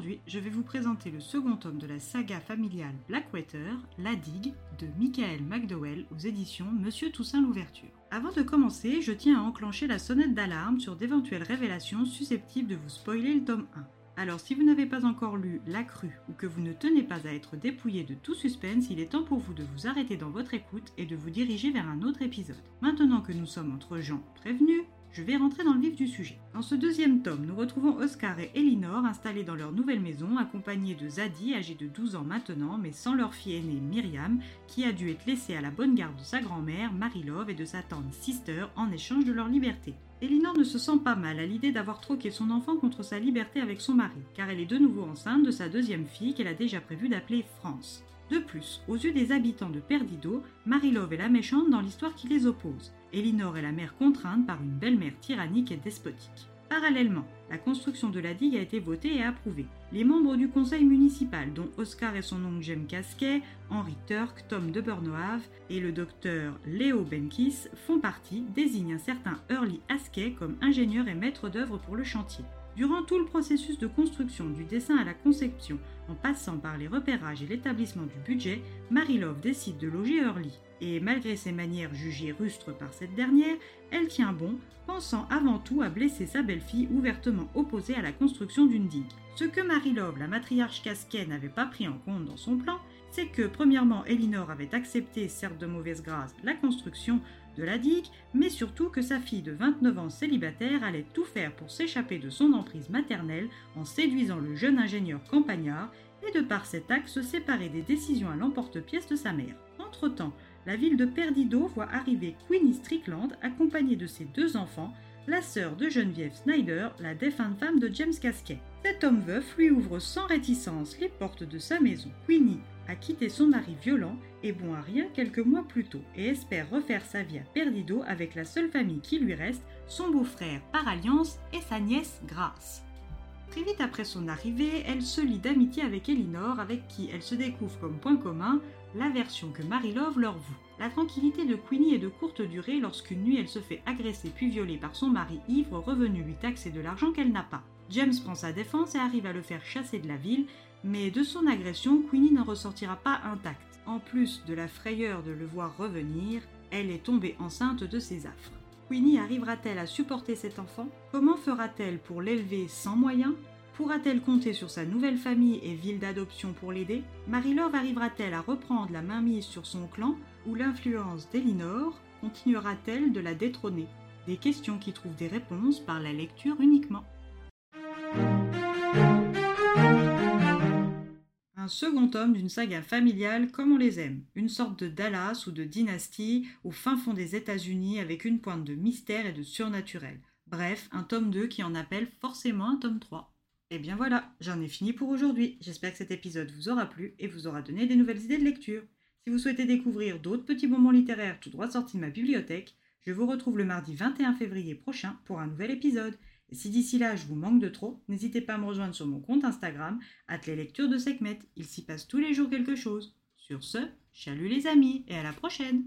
Aujourd'hui, je vais vous présenter le second tome de la saga familiale Blackwater, La Digue, de Michael McDowell aux éditions Monsieur Toussaint l'Ouverture. Avant de commencer, je tiens à enclencher la sonnette d'alarme sur d'éventuelles révélations susceptibles de vous spoiler le tome 1. Alors si vous n'avez pas encore lu La Crue ou que vous ne tenez pas à être dépouillé de tout suspense, il est temps pour vous de vous arrêter dans votre écoute et de vous diriger vers un autre épisode. Maintenant que nous sommes entre gens prévenus, je vais rentrer dans le vif du sujet. Dans ce deuxième tome, nous retrouvons Oscar et Elinor installés dans leur nouvelle maison, accompagnés de Zadie, âgée de 12 ans maintenant, mais sans leur fille aînée Myriam, qui a dû être laissée à la bonne garde de sa grand-mère, Marie-Love, et de sa tante Sister en échange de leur liberté. Elinor ne se sent pas mal à l'idée d'avoir troqué son enfant contre sa liberté avec son mari, car elle est de nouveau enceinte de sa deuxième fille qu'elle a déjà prévu d'appeler France. De plus, aux yeux des habitants de Perdido, Marie-Love est la méchante dans l'histoire qui les oppose. Elinor est la mère contrainte par une belle-mère tyrannique et despotique. Parallèlement, la construction de la digue a été votée et approuvée. Les membres du conseil municipal, dont Oscar et son oncle Jem Casquet, Henri Turk, Tom de Burnoave et le docteur Léo Benkis, font partie, désignent un certain Early Comme ingénieur et maître d'œuvre pour le chantier. Durant tout le processus de construction, du dessin à la conception, en passant par les repérages et l'établissement du budget, Marie-Love décide de loger Early. Et malgré ses manières jugées rustres par cette dernière, elle tient bon, pensant avant tout à blesser sa belle-fille ouvertement opposée à la construction d'une digue. Ce que Marie-Love, la matriarche Casquet, n'avait pas pris en compte dans son plan, c'est que premièrement, Elinor avait accepté, certes de mauvaise grâce, la construction la digue, mais surtout que sa fille de 29 ans célibataire allait tout faire pour s'échapper de son emprise maternelle en séduisant le jeune ingénieur campagnard et de par cet acte se séparer des décisions à l'emporte-pièce de sa mère. Entre-temps, la ville de Perdido voit arriver Queenie Strickland accompagnée de ses deux enfants, la sœur de Geneviève Snyder, la défunte femme de James Casquet. Cet homme veuf lui ouvre sans réticence les portes de sa maison. Queenie a quitté son mari violent et bon à rien quelques mois plus tôt et espère refaire sa vie à Perdido avec la seule famille qui lui reste, son beau-frère par alliance et sa nièce Grace. Très vite après son arrivée, elle se lie d'amitié avec Elinor, avec qui elle se découvre comme point commun l'aversion que Marie-Love leur voue. La tranquillité de Queenie est de courte durée lorsqu'une nuit elle se fait agresser puis violer par son mari ivre revenu lui taxer de l'argent qu'elle n'a pas. James prend sa défense et arrive à le faire chasser de la ville, mais de son agression, Queenie n'en ressortira pas intacte. En plus de la frayeur de le voir revenir, elle est tombée enceinte de ses affres. Queenie arrivera-t-elle à supporter cet enfant? Comment fera-t-elle pour l'élever sans moyens? Pourra-t-elle compter sur sa nouvelle famille et ville d'adoption pour l'aider? Marie-Love arrivera-t-elle à reprendre la mainmise sur son clan ou l'influence d'Elinor continuera-t-elle de la détrôner? Des questions qui trouvent des réponses par la lecture uniquement. Second tome d'une saga familiale comme on les aime, une sorte de Dallas ou de dynastie au fin fond des États-Unis avec une pointe de mystère et de surnaturel. Bref, un tome 2 qui en appelle forcément un tome 3. Et bien voilà, j'en ai fini pour aujourd'hui. J'espère que cet épisode vous aura plu et vous aura donné des nouvelles idées de lecture. Si vous souhaitez découvrir d'autres petits moments littéraires tout droit sortis de ma bibliothèque, je vous retrouve le mardi 21 février prochain pour un nouvel épisode. Si d'ici là je vous manque de trop, n'hésitez pas à me rejoindre sur mon compte Instagram, les lectures de Sekhmet. Il s'y passe tous les jours quelque chose. Sur ce, chalut les amis et à la prochaine!